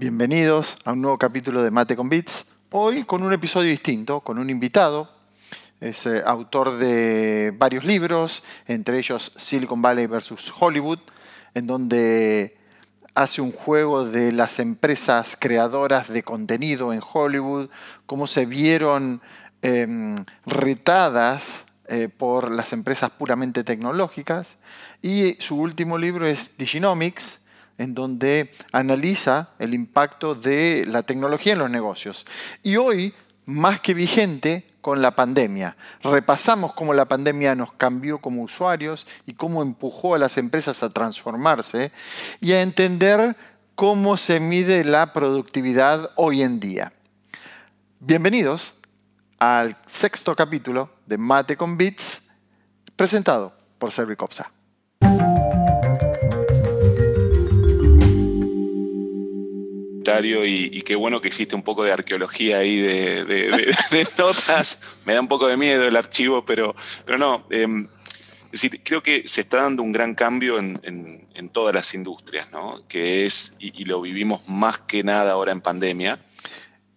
Bienvenidos a un nuevo capítulo de Mate con Bits. Hoy con un episodio distinto, con un invitado. Es eh, autor de varios libros, entre ellos Silicon Valley versus Hollywood, en donde hace un juego de las empresas creadoras de contenido en Hollywood, cómo se vieron em, retadas eh, por las empresas puramente tecnológicas. Y su último libro es Diginomics, en donde analiza el impacto de la tecnología en los negocios. Y hoy, más que vigente, con la pandemia. Repasamos cómo la pandemia nos cambió como usuarios y cómo empujó a las empresas a transformarse y a entender cómo se mide la productividad hoy en día. Bienvenidos al sexto capítulo de Mate con Bits, presentado por Servicopsa. Y, qué bueno que existe un poco de arqueología ahí de, notas. Me da un poco de miedo el archivo, pero, pero no. Em, es decir, creo que se está dando un gran cambio en, todas las industrias, ¿no? Que es, y, lo vivimos más que nada ahora en pandemia.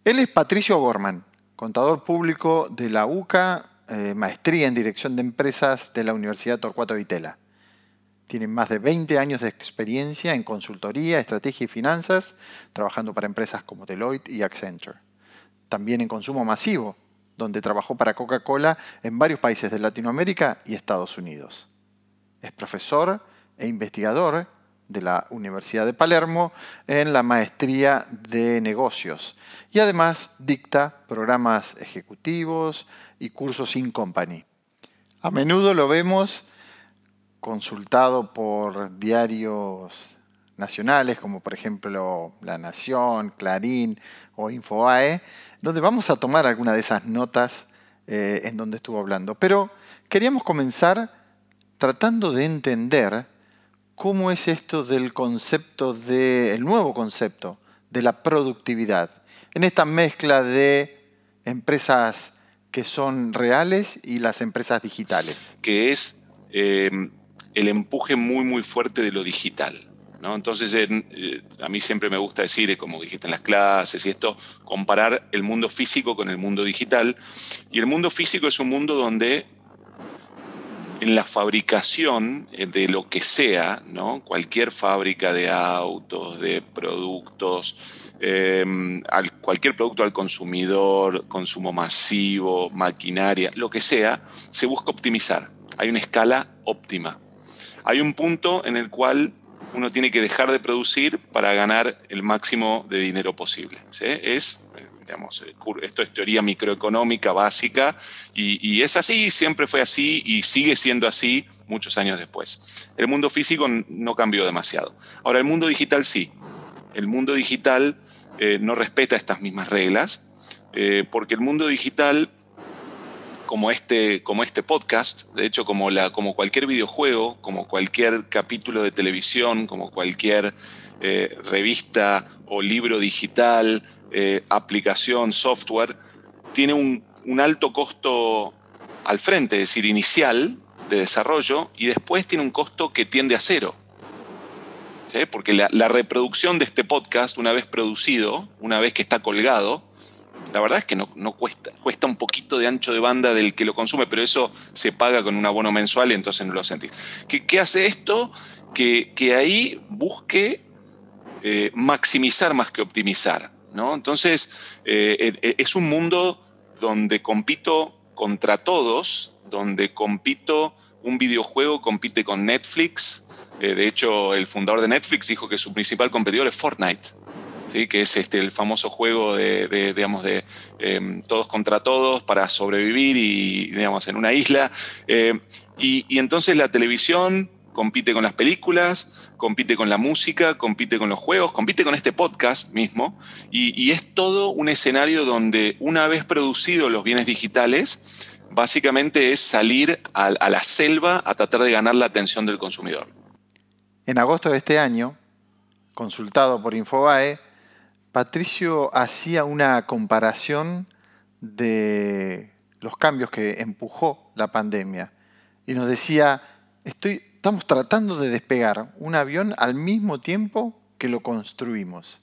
Él es Patricio Gorman, contador público de la UCA, eh, maestría en dirección de empresas de la Universidad Torcuato Vitela. Tiene más de 20 años de experiencia en consultoría, estrategia y finanzas, trabajando para empresas como Deloitte y Accenture. También en consumo masivo, donde trabajó para Coca-Cola en varios países de Latinoamérica y Estados Unidos. Es profesor e investigador de la Universidad de Palermo en la maestría de negocios y además dicta programas ejecutivos y cursos in company. A menudo lo vemos consultado por diarios nacionales como por ejemplo La Nación, Clarín o Infoae, donde vamos a tomar alguna de esas notas eh, en donde estuvo hablando. Pero queríamos comenzar tratando de entender cómo es esto del concepto del nuevo concepto de la productividad, en esta mezcla de empresas que son reales y las empresas digitales. Que es eh, el empuje muy, muy fuerte de lo digital. ¿no? Entonces, eh, a mí siempre me gusta decir, eh, como dijiste en las clases y esto, comparar el mundo físico con el mundo digital. Y el mundo físico es un mundo donde en la fabricación eh, de lo que sea, ¿no? cualquier fábrica de autos, de productos, cualquier producto al consumidor, consumo masivo, maquinaria, lo que sea, se busca optimizar. Hay una escala óptima hay un punto en el cual uno tiene que dejar de producir para ganar el máximo de dinero posible. Es, digamos, eh, esto es teoría microeconómica básica y, es así, siempre fue así y sigue siendo así muchos años después. El mundo físico no cambió demasiado. Ahora, el mundo digital sí. El mundo digital eh, no respeta estas mismas reglas eh, porque el mundo digital como este, como este podcast, de hecho como, la, como cualquier videojuego, como cualquier capítulo de televisión, como cualquier eh, revista o libro digital, eh, aplicación, software, tiene un, alto costo al frente, es decir, inicial de desarrollo, y después tiene un costo que tiende a cero. Porque la, la reproducción de este podcast, una vez producido, una vez que está colgado, la verdad es que no, cuesta, cuesta un poquito de ancho de banda del que lo consume, pero eso se paga con un abono mensual y entonces no lo sentís. ¿Qué, hace esto? Que, ahí busque eh, maximizar más que optimizar. ¿no? Entonces, eh, e, es un mundo donde compito contra todos, donde compito, un videojuego compite con Netflix. Eh, de hecho, el fundador de Netflix dijo que su principal competidor es Fortnite que es este, el famoso juego de, digamos, de em, todos contra todos para sobrevivir y, digamos, en una isla. Eh, y, entonces la televisión compite con las películas, compite con la música, compite con los juegos, compite con este podcast mismo, y, es todo un escenario donde una vez producidos los bienes digitales, básicamente es salir a, a la selva a tratar de ganar la atención del consumidor. En agosto de este año, consultado por Infobae, Patricio hacía una comparación de los cambios que empujó la pandemia y nos decía, estamos tratando de despegar un avión al mismo tiempo que lo construimos.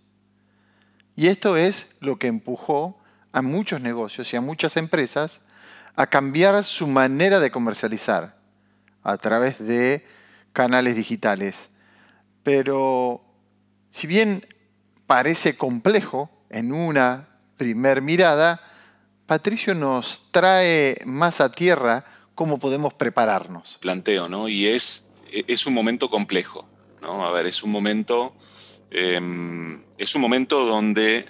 Y esto es lo que empujó a muchos negocios y a muchas empresas a cambiar su manera de comercializar a través de canales digitales. Pero si bien parece complejo en una primer mirada, Patricio nos trae más a tierra cómo podemos prepararnos. Planteo, ¿no? Y es, es un momento complejo, ¿no? A ver, es un momento, em, es un momento donde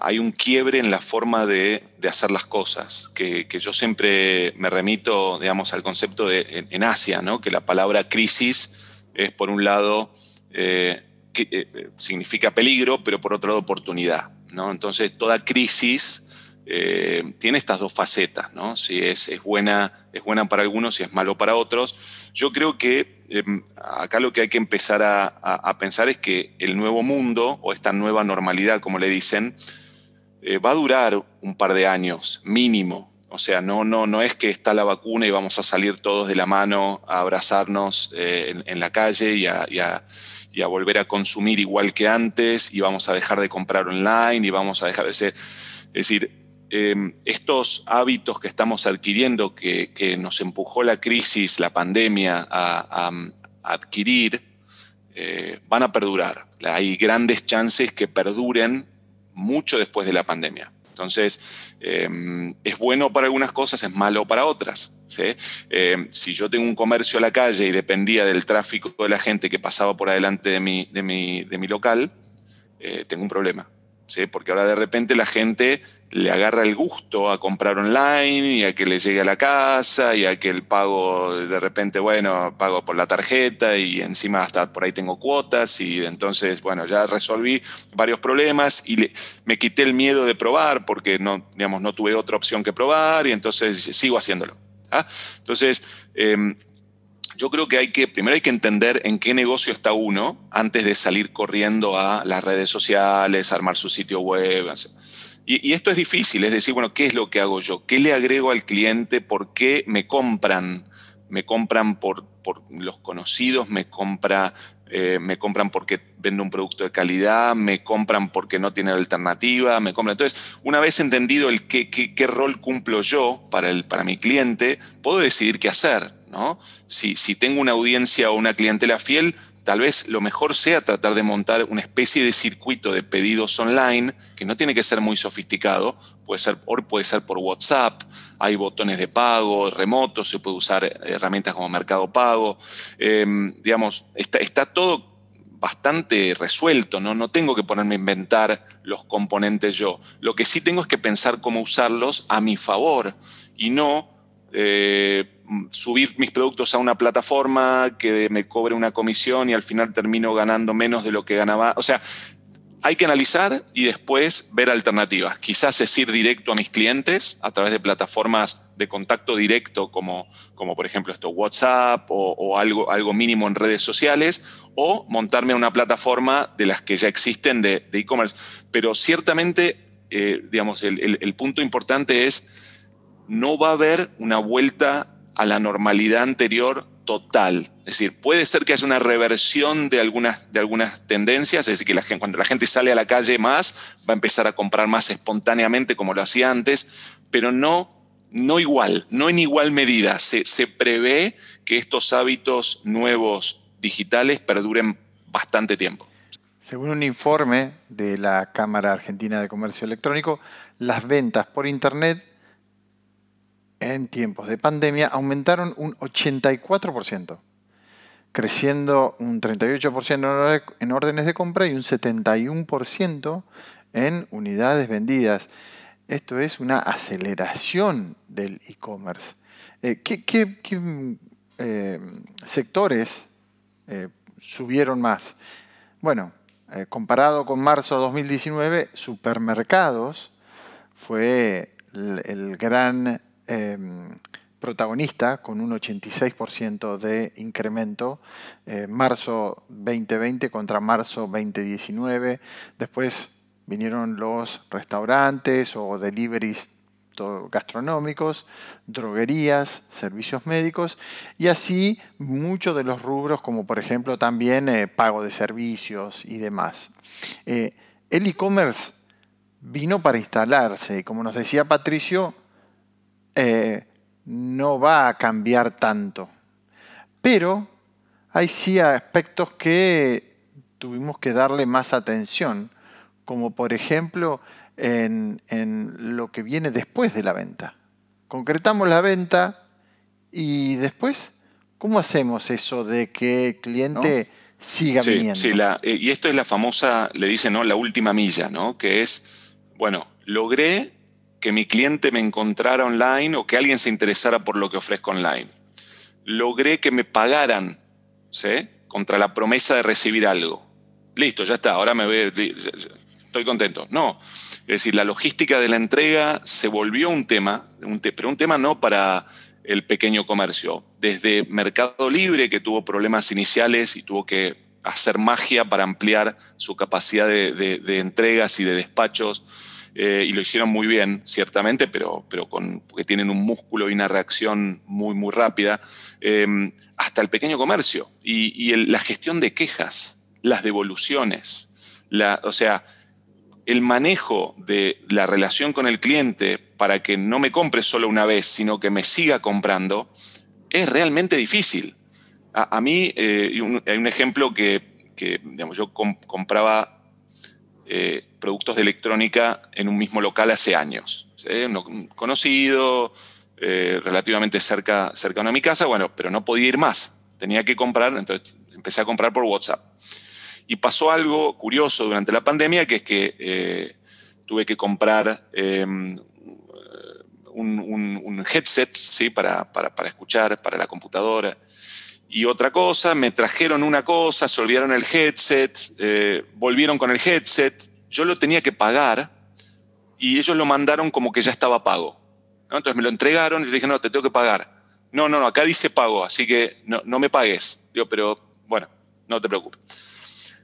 hay un quiebre en la forma de, hacer las cosas, que, yo siempre me remito, digamos, al concepto de en, Asia, ¿no? que la palabra crisis es, por un lado, eh, eh, significa peligro, pero por otro lado, oportunidad. ¿no? Entonces, toda crisis eh, tiene estas dos facetas, ¿no? Si es, es, buena, es buena para algunos y es malo para otros. Yo creo que em, acá lo que hay que empezar a, pensar es que el nuevo mundo, o esta nueva normalidad, como le dicen, eh, va a durar un par de años, mínimo. O sea, no, no, no es que está la vacuna y vamos a salir todos de la mano a abrazarnos en, la calle a, y a volver a consumir igual que antes y vamos a dejar de comprar online y vamos a dejar de ser... Es decir, Em, estos hábitos que estamos adquiriendo, que, nos empujó la crisis, la pandemia a, adquirir, eh, van a perdurar. Hay grandes chances que perduren mucho después de la pandemia. Entonces, em, es bueno para algunas cosas, es malo para otras. Em, si yo tengo un comercio a la calle y dependía del tráfico de la gente que pasaba por adelante de mi, de mi local, eh, tengo un problema. Porque ahora de repente la gente le agarra el gusto a comprar online y a que le llegue a la casa y a que el pago de repente, bueno, pago por la tarjeta y encima hasta por ahí tengo cuotas y entonces, bueno, ya resolví varios problemas y me quité el miedo de probar porque no, digamos, no tuve otra opción que probar y entonces sigo haciéndolo. ¿ah? Entonces, em, yo creo que hay que, primero hay que entender en qué negocio está uno antes de salir corriendo a las redes sociales, armar su sitio web. Y, esto es difícil, es decir, bueno, ¿qué es lo que hago yo? ¿Qué le agrego al cliente? ¿Por qué me compran? ¿Me compran por, por los conocidos? ¿Me, compra, eh, ¿Me compran porque vendo un producto de calidad? ¿Me compran porque no tienen alternativa? ¿Me compran? Entonces, una vez entendido el qué, qué, qué rol cumplo yo para, el, para mi cliente, puedo decidir qué hacer. Si, tengo una audiencia o una clientela fiel, tal vez lo mejor sea tratar de montar una especie de circuito de pedidos online que no tiene que ser muy sofisticado, puede ser, por WhatsApp, hay botones de pago remotos, se puede usar herramientas como Mercado Pago, em, digamos, está, está, todo bastante resuelto, ¿no? no tengo que ponerme a inventar los componentes yo, lo que sí tengo es que pensar cómo usarlos a mi favor y no eh, subir mis productos a una plataforma que me cobre una comisión y al final termino ganando menos de lo que ganaba. O sea, hay que analizar y después ver alternativas. Quizás es ir directo a mis clientes a través de plataformas de contacto directo como, como por ejemplo esto, WhatsApp o, algo, algo mínimo en redes sociales o montarme a una plataforma de las que ya existen de e-commerce. Pero ciertamente, eh, digamos, el punto importante es no va a haber una vuelta a la normalidad anterior total. Es decir, puede ser que haya una reversión de algunas, de algunas tendencias, es decir, que la gente, cuando la gente sale a la calle más, va a empezar a comprar más espontáneamente como lo hacía antes, pero no, no igual, no en igual medida. Se, se prevé que estos hábitos nuevos digitales perduren bastante tiempo. Según un informe de la Cámara Argentina de Comercio Electrónico, las ventas por Internet en tiempos de pandemia aumentaron un 84%, creciendo un 38% en órdenes de compra y un 71% en unidades vendidas. Esto es una aceleración del e-commerce. Eh, ¿Qué, eh, sectores eh, subieron más? Bueno, comparado con marzo de 2019, supermercados fue el gran Em, protagonista con un 86% de incremento, eh, marzo 2020 contra marzo 2019. Después vinieron los restaurantes o deliveries gastronómicos, droguerías, servicios médicos y así muchos de los rubros como por ejemplo también eh, pago de servicios y demás. Eh, el e-commerce vino para instalarse. Y como nos decía Patricio, eh, no va a cambiar tanto. Pero hay sí aspectos que tuvimos que darle más atención, como por ejemplo en, lo que viene después de la venta. Concretamos la venta y después, ¿cómo hacemos eso de que el cliente siga viniendo? Sí, eh, y esto es la famosa, le dicen, ¿no? La última milla, ¿no? Que es, bueno, logré que mi cliente me encontrara online o que alguien se interesara por lo que ofrezco online. Logré que me pagaran, ¿sí? Contra la promesa de recibir algo. Listo, ya está, ahora me voy, estoy contento. No, es decir, la logística de la entrega se volvió un tema, pero un tema no para el pequeño comercio. Desde Mercado Libre, que tuvo problemas iniciales y tuvo que hacer magia para ampliar su capacidad de, entregas y de despachos, eh, y lo hicieron muy bien, ciertamente, pero, pero con, porque tienen un músculo y una reacción muy, muy rápida, eh, hasta el pequeño comercio y, la gestión de quejas, las devoluciones. O sea, el manejo de la relación con el cliente para que no me compre solo una vez, sino que me siga comprando, es realmente difícil. A, mí eh, hay un ejemplo que, digamos, yo compraba eh, productos de electrónica en un mismo local hace años. Un conocido, eh, relativamente cerca, cerca de mi casa, bueno, pero no podía ir más. Tenía que comprar, entonces empecé a comprar por WhatsApp. Y pasó algo curioso durante la pandemia, que es que eh, tuve que comprar em, un, headset ¿sí? Para, para, escuchar, para la computadora. Y otra cosa, me trajeron una cosa, se olvidaron el headset, eh, volvieron con el headset, yo lo tenía que pagar y ellos lo mandaron como que ya estaba pago. Entonces me lo entregaron y le dije, no, te tengo que pagar. No, no, no, acá dice pago, así que no, no me pagues. Digo, pero bueno, no te preocupes.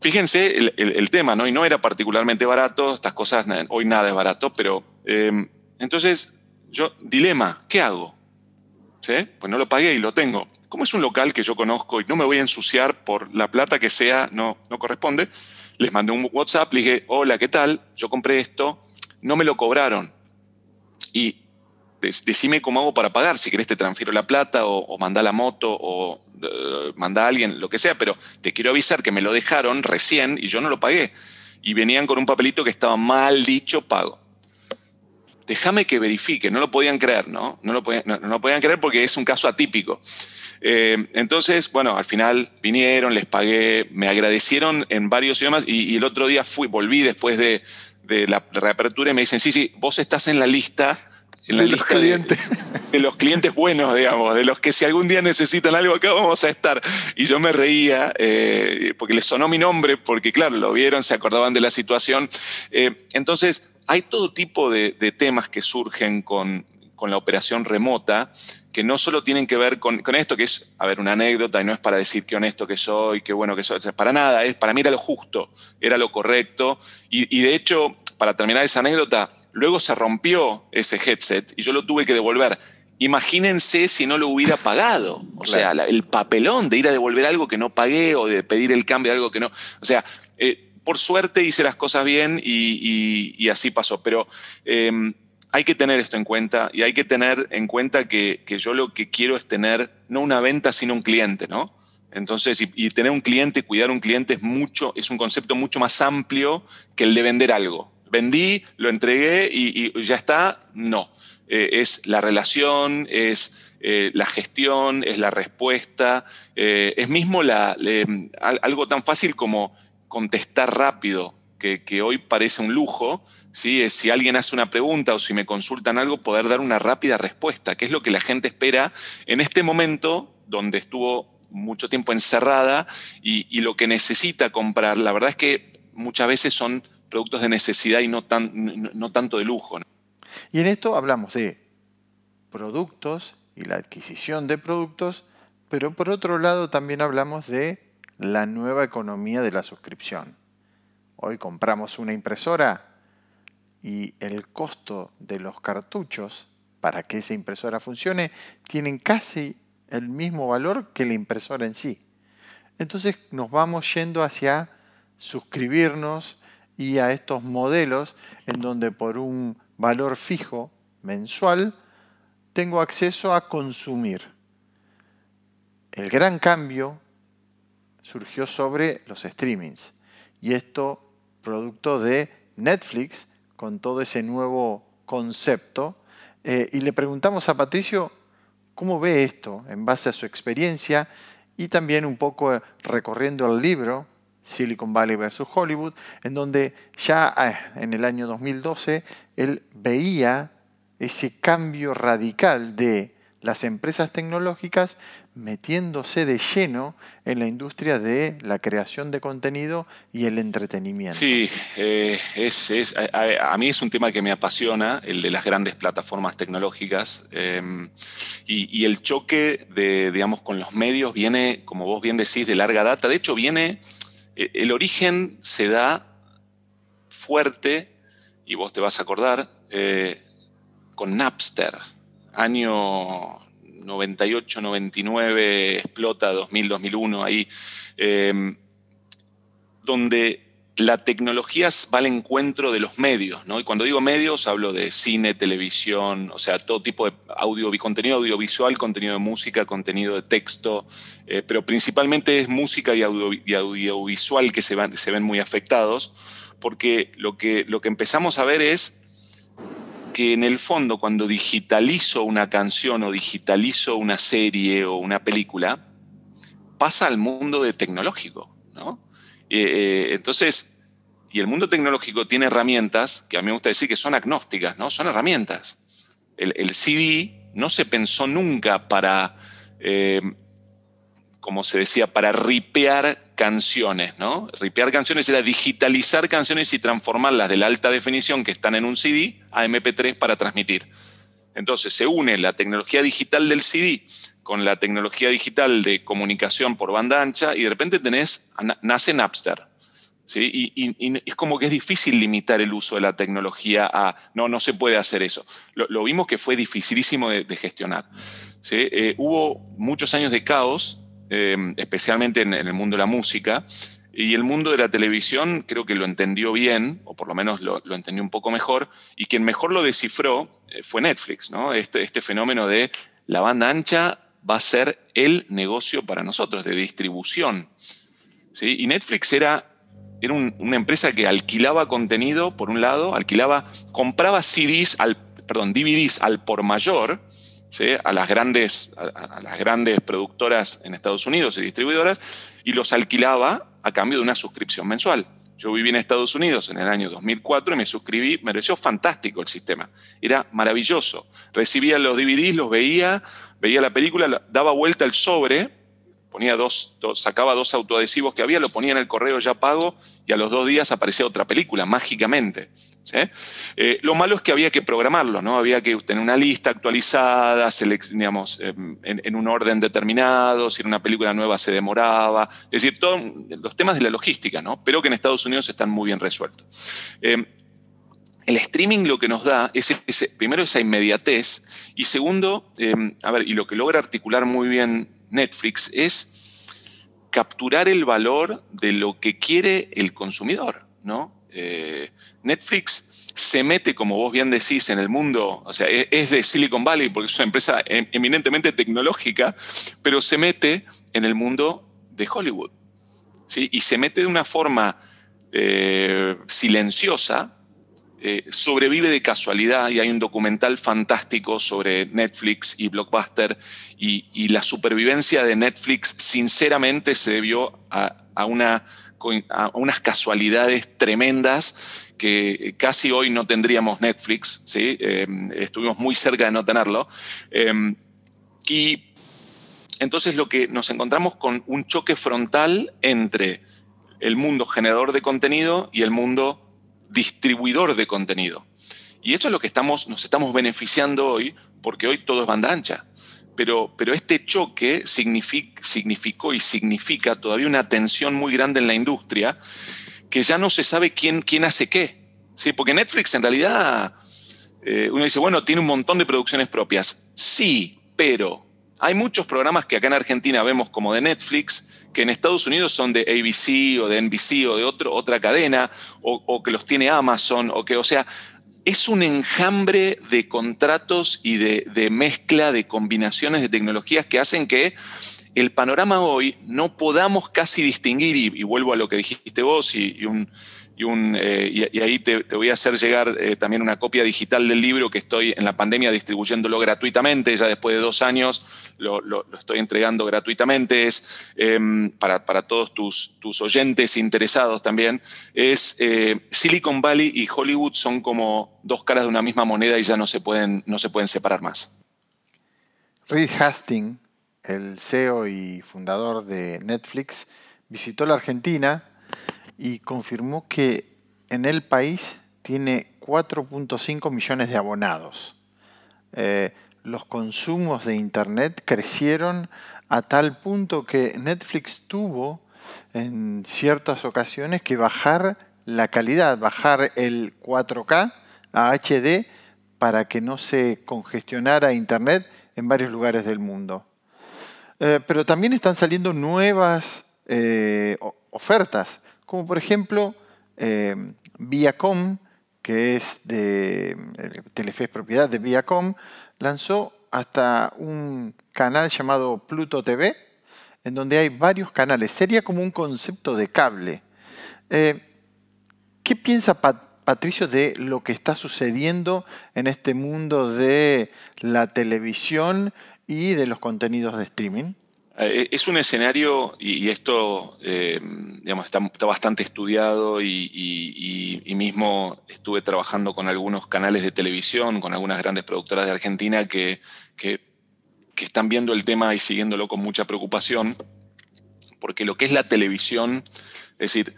Fíjense el, tema, ¿no? Y no era particularmente barato, estas cosas, hoy nada es barato, pero em, entonces yo, dilema, ¿qué hago? ¿Sí? Pues no lo pagué y lo tengo. Como es un local que yo conozco y no me voy a ensuciar por la plata que sea, no, no corresponde, les mandé un WhatsApp, le dije, hola, ¿qué tal? Yo compré esto, no me lo cobraron. Y decime cómo hago para pagar, si querés te transfiero la plata o, o manda la moto o manda a alguien, lo que sea, pero te quiero avisar que me lo dejaron recién y yo no lo pagué. Y venían con un papelito que estaba mal dicho pago. Déjame que verifique, no lo podían creer, ¿no? No lo podían, no, podían creer porque es un caso atípico. Eh, entonces, bueno, al final vinieron, les pagué, me agradecieron en varios idiomas y, el otro día fui, volví después de, de la reapertura y me dicen, sí, sí, vos estás en la lista de los clientes. De, los clientes buenos, digamos, de los que si algún día necesitan algo acá vamos a estar. Y yo me reía eh, porque les sonó mi nombre, porque claro, lo vieron, se acordaban de la situación. Eh, entonces, hay todo tipo de, temas que surgen con, con, la operación remota que no solo tienen que ver con, con, esto, que es, a ver, una anécdota y no es para decir qué honesto que soy, qué bueno que soy, para nada, es, para mí era lo justo, era lo correcto. Y, y de hecho, para terminar esa anécdota, luego se rompió ese headset y yo lo tuve que devolver. Imagínense si no lo hubiera pagado. O sea, el papelón de ir a devolver algo que no pagué o de pedir el cambio de algo que no. O sea, eh, por suerte hice las cosas bien y, así pasó. Pero em, hay que tener esto en cuenta y hay que tener en cuenta que, yo lo que quiero es tener no una venta, sino un cliente, ¿no? Entonces, y, tener un cliente, cuidar un cliente es mucho, es un concepto mucho más amplio que el de vender algo vendí, lo entregué y, ya está. No. Eh, es la relación, es eh, la gestión, es la respuesta, eh, es mismo algo tan fácil como contestar rápido, que, hoy parece un lujo, si alguien hace una pregunta o si me consultan algo, poder dar una rápida respuesta, que es lo que la gente espera en este momento donde estuvo mucho tiempo encerrada y, y lo que necesita comprar. La verdad es que muchas veces son productos de necesidad y no, tan, no, tanto de lujo. Y en esto hablamos de productos y la adquisición de productos, pero por otro lado también hablamos de la nueva economía de la suscripción. Hoy compramos una impresora y el costo de los cartuchos para que esa impresora funcione tienen casi el mismo valor que la impresora en sí. Entonces nos vamos yendo hacia suscribirnos y a estos modelos en donde por un valor fijo mensual tengo acceso a consumir. El gran cambio surgió sobre los streamings y esto producto de Netflix con todo ese nuevo concepto. Eh, y le preguntamos a Patricio cómo ve esto en base a su experiencia y también un poco recorriendo el libro Silicon Valley versus Hollywood, en donde ya eh, en el año 2012 él veía ese cambio radical de las empresas tecnológicas metiéndose de lleno en la industria de la creación de contenido y el entretenimiento. Sí, eh, es, a, mí es un tema que me apasiona, el de las grandes plataformas tecnológicas. Em, y, el choque de, digamos, con los medios viene, como vos bien decís, de larga data. De hecho, viene, e, el origen se da fuerte, y vos te vas a acordar, eh, con Napster, año 98, 99, explota 2000, 2001, ahí, em, donde la tecnología va al encuentro de los medios, ¿no? Y cuando digo medios hablo de cine, televisión, o sea, todo tipo de audio, contenido audiovisual, contenido de música, contenido de texto, eh, pero principalmente es música y, audiovisual que se, van, se ven muy afectados, porque lo que, lo que empezamos a ver es que en el fondo cuando digitalizo una canción o digitalizo una serie o una película, pasa al mundo de tecnológico, ¿no? Eh, eh, entonces, y el mundo tecnológico tiene herramientas que a mí me gusta decir que son agnósticas, ¿no? Son herramientas. El, CD no se pensó nunca para eh, como se decía, para ripear canciones, ¿no? Ripear canciones era digitalizar canciones y transformarlas de la alta definición que están en un CD a MP3 para transmitir. Entonces se une la tecnología digital del CD con la tecnología digital de comunicación por banda ancha y de repente tenés, nace Napster. ¿sí? Y, es como que es difícil limitar el uso de la tecnología a, no, no se puede hacer eso. Lo, vimos que fue dificilísimo de, gestionar. ¿sí? Eh, hubo muchos años de caos Em, especialmente en, el mundo de la música. Y el mundo de la televisión creo que lo entendió bien, o por lo menos lo, entendió un poco mejor, y quien mejor lo descifró eh, fue Netflix, ¿no? Este, este fenómeno de la banda ancha va a ser el negocio para nosotros, de distribución. ¿sí? Y Netflix era, era una empresa que alquilaba contenido, por un lado, alquilaba, compraba CDs, al, perdón, DVDs al por mayor, a, las grandes, a, las grandes productoras en Estados Unidos y distribuidoras y los alquilaba a cambio de una suscripción mensual. Yo viví en Estados Unidos en el año 2004 y me suscribí, me pareció fantástico el sistema, era maravilloso. Recibía los DVDs, los veía, veía la película, daba vuelta el sobre ponía dos, sacaba dos autoadhesivos que había, lo ponía en el correo ya pago y a los dos días aparecía otra película, mágicamente. Eh, lo malo es que había que programarlo, ¿no? Había que tener una lista actualizada, digamos, em, en, un orden determinado, si era una película nueva se demoraba, es decir, todos los temas de la logística, ¿no? Pero que en Estados Unidos están muy bien resueltos. Em, el streaming lo que nos da es, primero esa inmediatez y segundo, em, a ver, y lo que logra articular muy bien Netflix es capturar el valor de lo que quiere el consumidor, ¿no? Eh, Netflix se mete, como vos bien decís, en el mundo, o sea, es, de Silicon Valley porque es una empresa em, eminentemente tecnológica, pero se mete en el mundo de Hollywood. ¿sí? Y se mete de una forma eh, silenciosa, eh, sobrevive de casualidad y hay un documental fantástico sobre Netflix y Blockbuster y, la supervivencia de Netflix sinceramente se debió a, una, unas casualidades tremendas que casi hoy no tendríamos Netflix, ¿sí? Em, estuvimos muy cerca de no tenerlo. Em, y entonces lo que nos encontramos con un choque frontal entre el mundo generador de contenido y el mundo distribuidor de contenido. Y esto es lo que estamos, nos estamos beneficiando hoy, porque hoy todo es banda ancha. Pero, pero este choque significó y significa todavía una tensión muy grande en la industria, que ya no se sabe quién, quién hace qué. ¿Sí? Porque Netflix en realidad, eh, uno dice, bueno, tiene un montón de producciones propias. Sí, pero hay muchos programas que acá en Argentina vemos como de Netflix, que en Estados Unidos son de ABC o de NBC o de otra cadena, o, que los tiene Amazon, o que, o sea, es un enjambre de contratos y de, mezcla de combinaciones de tecnologías que hacen que el panorama hoy no podamos casi distinguir, y, vuelvo a lo que dijiste vos y un eh, y, ahí te, voy a hacer llegar eh, también una copia digital del libro que estoy en la pandemia distribuyéndolo gratuitamente, ya después de dos años lo, estoy entregando gratuitamente, es em, para, todos tus, tus, oyentes interesados también, es eh, Silicon Valley y Hollywood son como dos caras de una misma moneda y ya no se pueden, no se pueden separar más. Reed Hastings, el CEO y fundador de Netflix, visitó la Argentina y confirmó que en el país tiene 4.5 millones de abonados. Eh, los consumos de Internet crecieron a tal punto que Netflix tuvo en ciertas ocasiones que bajar la calidad, bajar el 4K a HD para que no se congestionara Internet en varios lugares del mundo. Eh, pero también están saliendo nuevas eh, ofertas como por ejemplo eh, Viacom, que es de Telefe es propiedad de Viacom, lanzó hasta un canal llamado Pluto TV, en donde hay varios canales. Sería como un concepto de cable. Eh, ¿Qué piensa Patricio de lo que está sucediendo en este mundo de la televisión y de los contenidos de streaming? Eh, es un escenario, y, esto eh, digamos, está, bastante estudiado y, mismo estuve trabajando con algunos canales de televisión, con algunas grandes productoras de Argentina que, que, están viendo el tema y siguiéndolo con mucha preocupación, porque lo que es la televisión, es decir,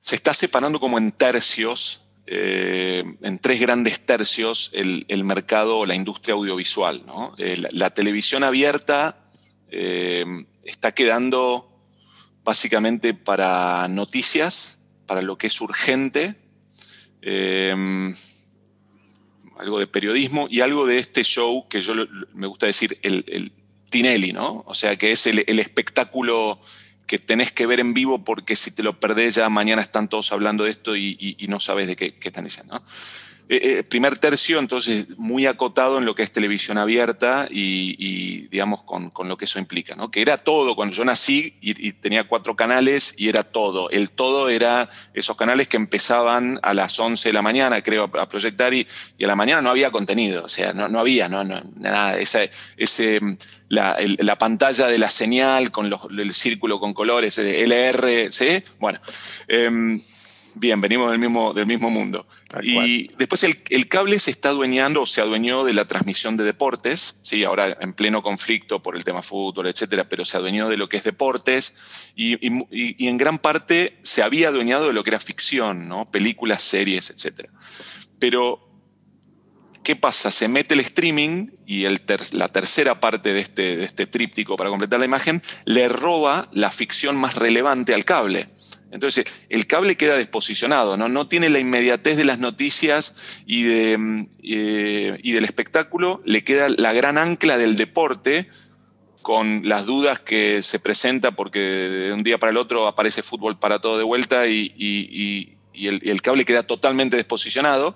se está separando como en tercios, eh, en tres grandes tercios, el, mercado o la industria audiovisual. la televisión abierta eh, está quedando básicamente para noticias, para lo que es urgente, eh, algo de periodismo y algo de este show que yo me gusta decir el, Tinelli, ¿no? O sea, que es el, espectáculo que tenés que ver en vivo porque si te lo perdés ya mañana están todos hablando de esto y, no sabes de qué, qué están diciendo. ¿no? Eh, eh, primer tercio, entonces, muy acotado en lo que es televisión abierta y, digamos, con, lo que eso implica, ¿no? Que era todo, cuando yo nací y, tenía cuatro canales y era todo. El todo era esos canales que empezaban a las 11 de la mañana, creo, a proyectar y, a la mañana no había contenido, o sea, no, había, no, nada, ese, la, pantalla de la señal con el círculo con colores, LR, ¿sí? Bueno. Em, Bien, venimos del mismo, del mismo mundo. y después el, cable se está adueñando o se adueñó de la transmisión de deportes, ¿sí? ahora en pleno conflicto por el tema fútbol, etcétera, pero se adueñó de lo que es deportes y, en gran parte se había adueñado de lo que era ficción, ¿no? películas, series, etcétera. Pero ¿qué pasa? Se mete el streaming y la tercera parte de este, de este tríptico para completar la imagen le roba la ficción más relevante al cable. Entonces, el cable queda desposicionado, no, tiene la inmediatez de las noticias y, de, eh, y del espectáculo, le queda la gran ancla del deporte con las dudas que se presenta porque de un día para el otro aparece fútbol para todo de vuelta y, el, cable queda totalmente desposicionado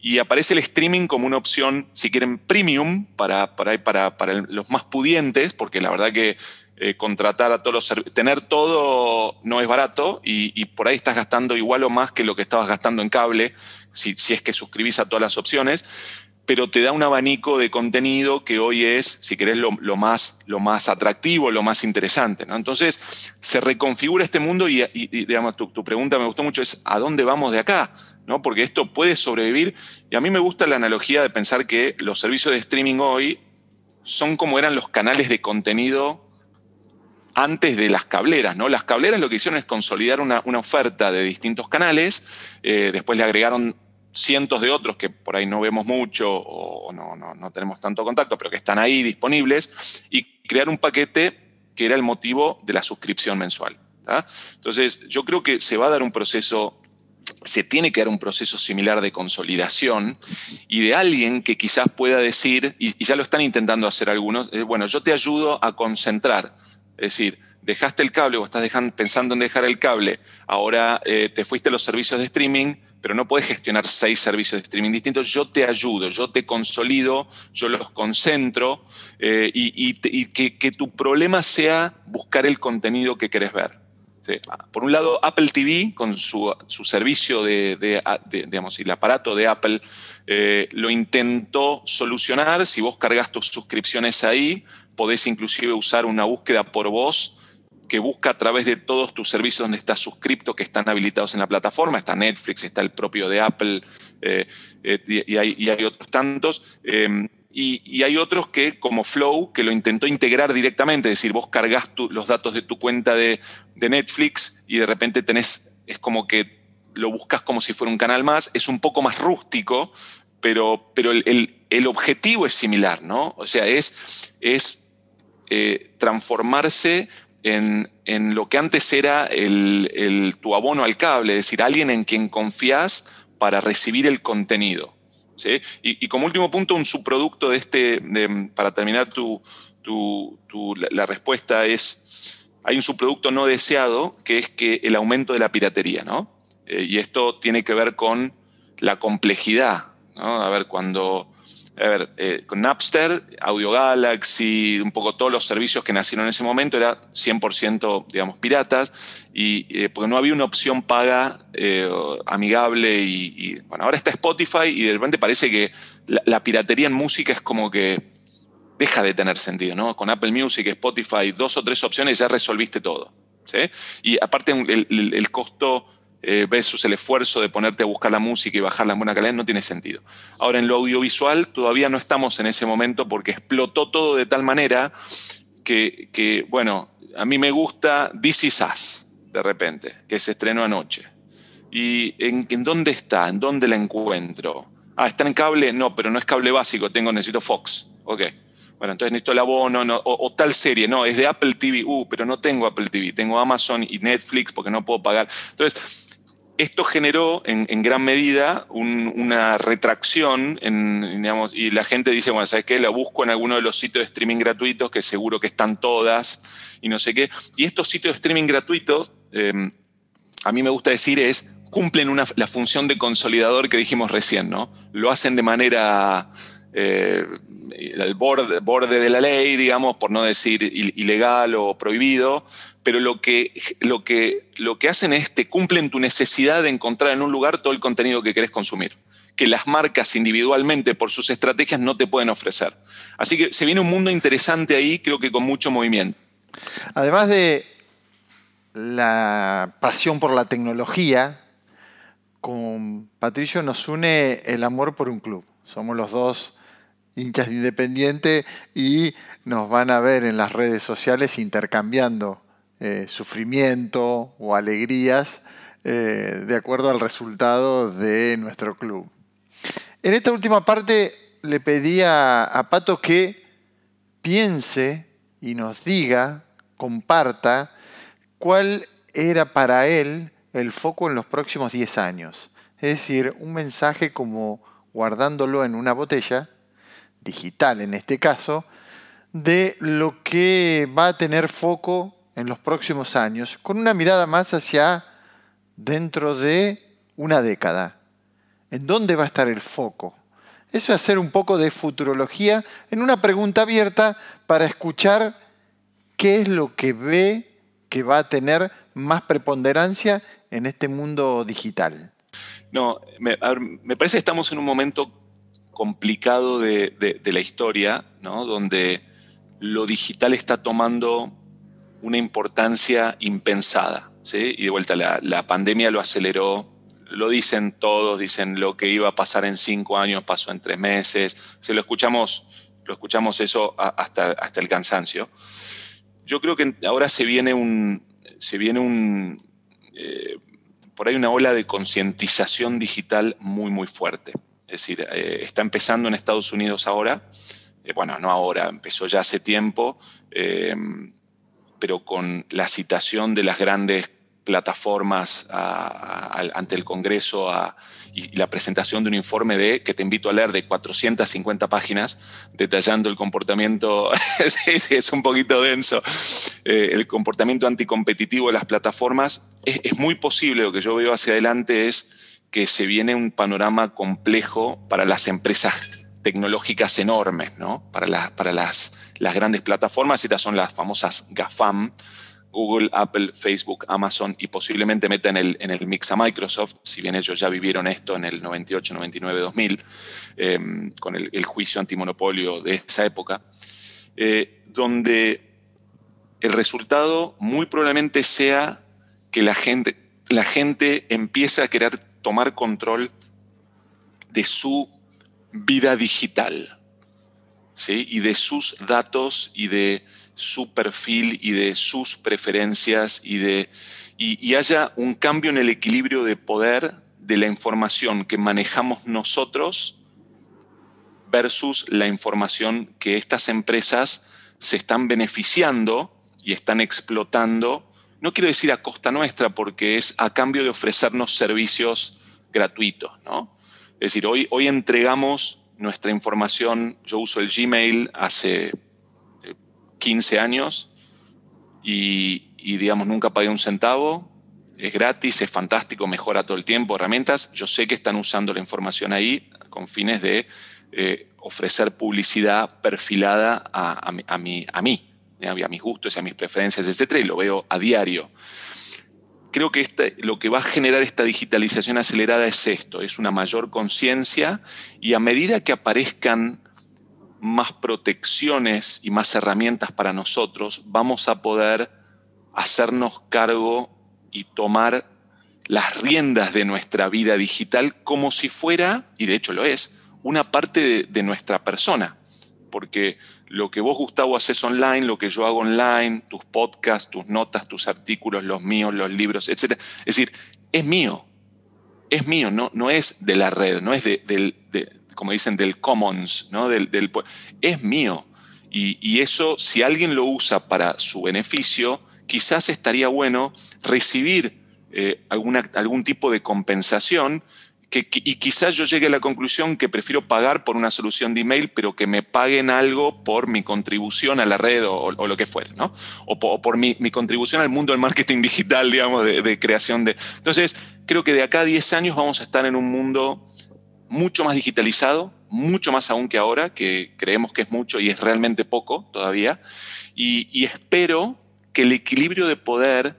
y aparece el streaming como una opción, si quieren, premium para, para los más pudientes, porque la verdad que eh, contratar a todos los tener todo no es barato y, por ahí estás gastando igual o más que lo que estabas gastando en cable, si, si es que suscribís a todas las opciones pero te da un abanico de contenido que hoy es, si querés, lo, más, lo más atractivo, lo más interesante. Entonces, se reconfigura este mundo y, digamos, tu, pregunta me gustó mucho, es ¿a dónde vamos de acá? ¿No? Porque esto puede sobrevivir. Y a mí me gusta la analogía de pensar que los servicios de streaming hoy son como eran los canales de contenido antes de las cableras, ¿no? Las cableras lo que hicieron es consolidar una, oferta de distintos canales, eh, después le agregaron cientos de otros que por ahí no vemos mucho o no, no, tenemos tanto contacto, pero que están ahí disponibles, y crear un paquete que era el motivo de la suscripción mensual. Entonces, yo creo que se va a dar un proceso se tiene que dar un proceso similar de consolidación y de alguien que quizás pueda decir, y, ya lo están intentando hacer algunos, eh, bueno, yo te ayudo a concentrar. Es decir, dejaste el cable o estás pensando en dejar el cable, ahora eh, te fuiste a los servicios de streaming, pero no puedes gestionar seis servicios de streaming distintos. Yo te ayudo, yo te consolido, yo los concentro eh, y, que, tu problema sea buscar el contenido que querés ver. Por un lado, Apple TV, con su, servicio de, digamos, el aparato de Apple, eh, lo intentó solucionar. Si vos cargas tus suscripciones ahí, podés inclusive usar una búsqueda por voz que busca a través de todos tus servicios donde estás suscripto, que están habilitados en la plataforma. Está Netflix, está el propio de Apple eh, eh, y, hay, otros tantos. Em, y, hay otros que, como Flow, que lo intentó integrar directamente, es decir, vos cargas los datos de tu cuenta de, Netflix y de repente tenés, es como que lo buscas como si fuera un canal más, es un poco más rústico, pero, pero el, objetivo es similar, ¿no? O sea, es, es eh, transformarse en, lo que antes era el, tu abono al cable, es decir, alguien en quien confías para recibir el contenido. Y, como último punto, un subproducto de este, para terminar tu, la, respuesta es, hay un subproducto no deseado que es que el aumento de la piratería, ¿no? Eh, y esto tiene que ver con la complejidad, ¿no? A ver, cuando a ver, eh, con Napster, Audio Galaxy, un poco todos los servicios que nacieron en ese momento eran 100%, digamos, piratas, y eh, porque no había una opción paga eh, amigable y, bueno, ahora está Spotify y de repente parece que la, piratería en música es como que deja de tener sentido, ¿no? Con Apple Music, Spotify, dos o tres opciones ya resolviste todo, ¿sí? Y aparte el costo eh, el esfuerzo de ponerte a buscar la música y bajarla en buena calidad, no tiene sentido. Ahora, en lo audiovisual todavía no estamos en ese momento porque explotó todo de tal manera que, bueno, a mí me gusta This Is Us, de repente, que se estrenó anoche. ¿Y en, dónde está? ¿En dónde la encuentro? Ah, ¿está en cable? No, pero no es cable básico, tengo, necesito Fox. Ok. Bueno, entonces necesito el abono o, tal serie. No, es de Apple TV. Uh, pero no tengo Apple TV. Tengo Amazon y Netflix porque no puedo pagar. Entonces, esto generó en, gran medida una retracción y la gente dice, bueno, ¿sabes qué? La busco en alguno de los sitios de streaming gratuitos, que seguro que están todas y no sé qué. Y estos sitios de streaming gratuitos, em, a mí me gusta decir, es cumplen la función de consolidador que dijimos recién, ¿no? Lo hacen de manera eh, el borde, borde, de la ley, digamos, por no decir ilegal o prohibido, pero lo que, lo que, lo que hacen es que cumplen tu necesidad de encontrar en un lugar todo el contenido que querés consumir, que las marcas individualmente por sus estrategias no te pueden ofrecer. Así que se viene un mundo interesante ahí, creo que con mucho movimiento. Además de la pasión por la tecnología, con Patricio nos une el amor por un club. Somos los dos hinchas de Independiente y nos van a ver en las redes sociales intercambiando eh, sufrimiento o alegrías eh, de acuerdo al resultado de nuestro club. En esta última parte le pedí a, Pato que piense y nos diga, comparta, cuál era para él el foco en los próximos 10 años. Es decir, un mensaje como guardándolo en una botella digital en este caso, de lo que va a tener foco en los próximos años, con una mirada más hacia dentro de una década. ¿En dónde va a estar el foco? Eso es hacer un poco de futurología en una pregunta abierta para escuchar qué es lo que ve que va a tener más preponderancia en este mundo digital. No, me, me parece que estamos en un momento complicado de, la historia, donde lo digital está tomando una importancia impensada. Y de vuelta, la, pandemia lo aceleró, lo dicen todos, dicen lo que iba a pasar en cinco años pasó en tres meses, se lo escuchamos, lo escuchamos eso hasta, hasta el cansancio. Yo creo que ahora se viene un, se viene un, eh, por ahí una ola de concientización digital muy, muy fuerte. Es decir, eh, está empezando en Estados Unidos ahora, eh, bueno, no ahora, empezó ya hace tiempo, eh, pero con la citación de las grandes plataformas ante el Congreso y, la presentación de un informe de, que te invito a leer, de 450 páginas, detallando el comportamiento, es, un poquito denso, el comportamiento anticompetitivo de las plataformas. Es, muy posible, lo que yo veo hacia adelante es que se viene un panorama complejo para las empresas tecnológicas enormes, ¿no? para, para las, las grandes plataformas, estas son las famosas GAFAM, Google, Apple, Facebook, Amazon y posiblemente meta en el, en el mix a Microsoft, si bien ellos ya vivieron esto en el 98, 99, 2000, con el, juicio antimonopolio de esa época, eh, donde el resultado muy probablemente sea que la gente, la gente empiece a querer tomar control de su vida digital, ¿sí? y de sus datos y de su perfil y de sus preferencias y, de, y, haya un cambio en el equilibrio de poder de la información que manejamos nosotros versus la información que estas empresas se están beneficiando y están explotando. No quiero decir a costa nuestra porque es a cambio de ofrecernos servicios gratuitos. ¿no? Es decir, hoy, hoy entregamos nuestra información, yo uso el Gmail hace 15 años y, digamos, nunca pagué un centavo. Es gratis, es fantástico, mejora todo el tiempo, herramientas. Yo sé que están usando la información ahí con fines de eh, ofrecer publicidad perfilada a, a mí, a mis gustos, a mis preferencias, etc. Y lo veo a diario. Creo que este, lo que va a generar esta digitalización acelerada es esto, es una mayor conciencia y a medida que aparezcan más protecciones y más herramientas para nosotros, vamos a poder hacernos cargo y tomar las riendas de nuestra vida digital como si fuera, y de hecho lo es, una parte de, nuestra persona. Porque lo que vos, Gustavo, haces online, lo que yo hago online, tus podcasts, tus notas, tus artículos, los míos, los libros, etc. Es decir, es mío. Es mío, no, no es de la red, no es de, de, como dicen, del commons, ¿no? del, es mío. Y, eso, si alguien lo usa para su beneficio, quizás estaría bueno recibir eh, algún tipo de compensación y quizás yo llegue a la conclusión que prefiero pagar por una solución de email, pero que me paguen algo por mi contribución a la red o, lo que fuera, ¿no? O, por, mi, contribución al mundo del marketing digital, digamos, de, de, creación de... Entonces, creo que de acá a 10 años vamos a estar en un mundo mucho más digitalizado, mucho más aún que ahora, que creemos que es mucho y es realmente poco todavía. Y, espero que el equilibrio de poder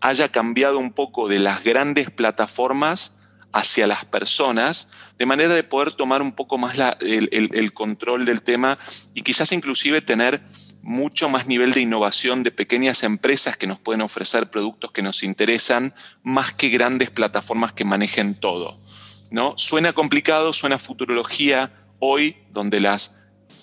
haya cambiado un poco de las grandes plataformas hacia las personas, de manera de poder tomar un poco más el, control del tema y quizás inclusive tener mucho más nivel de innovación de pequeñas empresas que nos pueden ofrecer productos que nos interesan, más que grandes plataformas que manejen todo. ¿no? Suena complicado, suena futurología hoy, donde las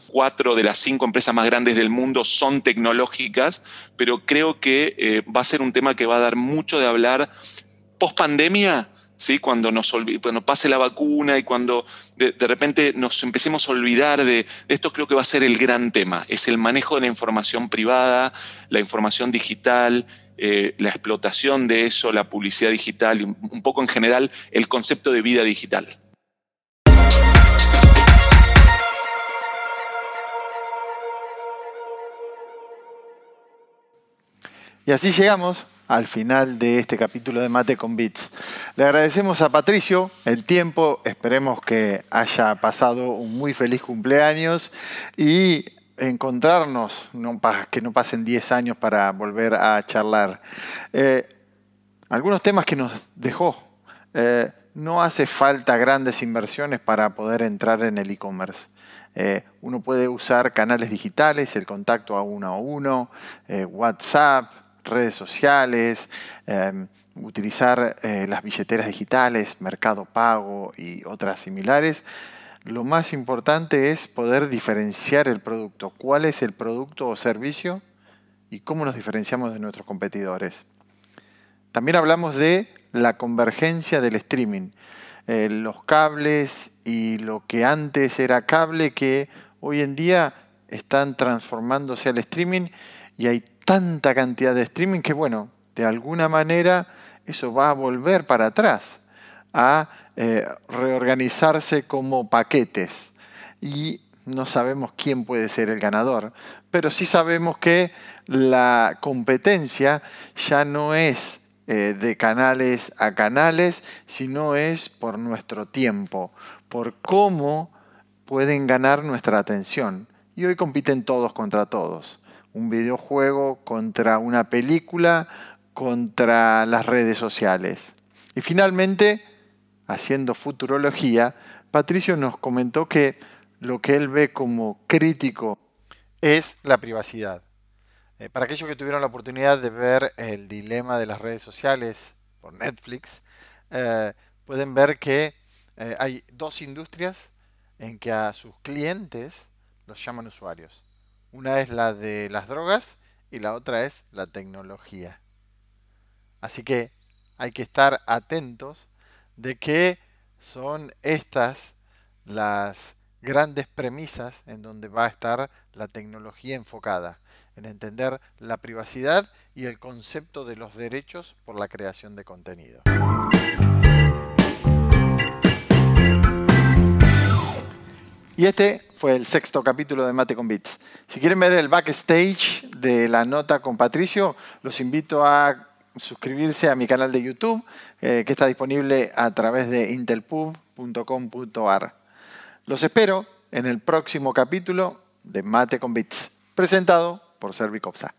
cuatro de las cinco empresas más grandes del mundo son tecnológicas, pero creo que eh, va a ser un tema que va a dar mucho de hablar post pandemia. ¿Sí? Cuando nos pase la vacuna y cuando de, repente nos empecemos a olvidar de, esto, creo que va a ser el gran tema. Es el manejo de la información privada, la información digital, eh, la explotación de eso, la publicidad digital y un poco en general el concepto de vida digital. Y así llegamos al final de este capítulo de Mate con Bits. Le agradecemos a Patricio el tiempo, esperemos que haya pasado un muy feliz cumpleaños y encontrarnos, que no pasen 10 años para volver a charlar. Eh, algunos temas que nos dejó. Eh, no hace falta grandes inversiones para poder entrar en el e-commerce. Eh, uno puede usar canales digitales, el contacto a uno a uno, WhatsApp, redes sociales, utilizar las billeteras digitales, Mercado Pago y otras similares lo más importante es poder diferenciar el producto. ¿Cuál es el producto o servicio y cómo nos diferenciamos de nuestros competidores? También hablamos de la convergencia del streaming. Eh, los cables y lo que antes era cable que hoy en día están transformándose al streaming y hay tanta cantidad de streaming que bueno, de alguna manera eso va a volver para atrás, a eh, reorganizarse como paquetes. Y no sabemos quién puede ser el ganador, pero sí sabemos que la competencia ya no es eh, de canales a canales, sino es por nuestro tiempo, por cómo pueden ganar nuestra atención. Y hoy compiten todos contra todos. Un videojuego contra una película, contra las redes sociales. Y finalmente, haciendo futurología, Patricio nos comentó que lo que él ve como crítico es la privacidad. Eh, para aquellos que tuvieron la oportunidad de ver el dilema de las redes sociales por Netflix, eh, pueden ver que eh, hay dos industrias en que a sus clientes los llaman usuarios. Una es la de las drogas y la otra es la tecnología. Así que hay que estar atentos de que son estas las grandes premisas en donde va a estar la tecnología enfocada, en entender la privacidad y el concepto de los derechos por la creación de contenido. Y este fue el sexto capítulo de Mate con Bits. Si quieren ver el backstage de la nota con Patricio, los invito a suscribirse a mi canal de YouTube, eh, que está disponible a través de intelpub.com.ar. Los espero en el próximo capítulo de Mate con Bits, presentado por Servicopsa.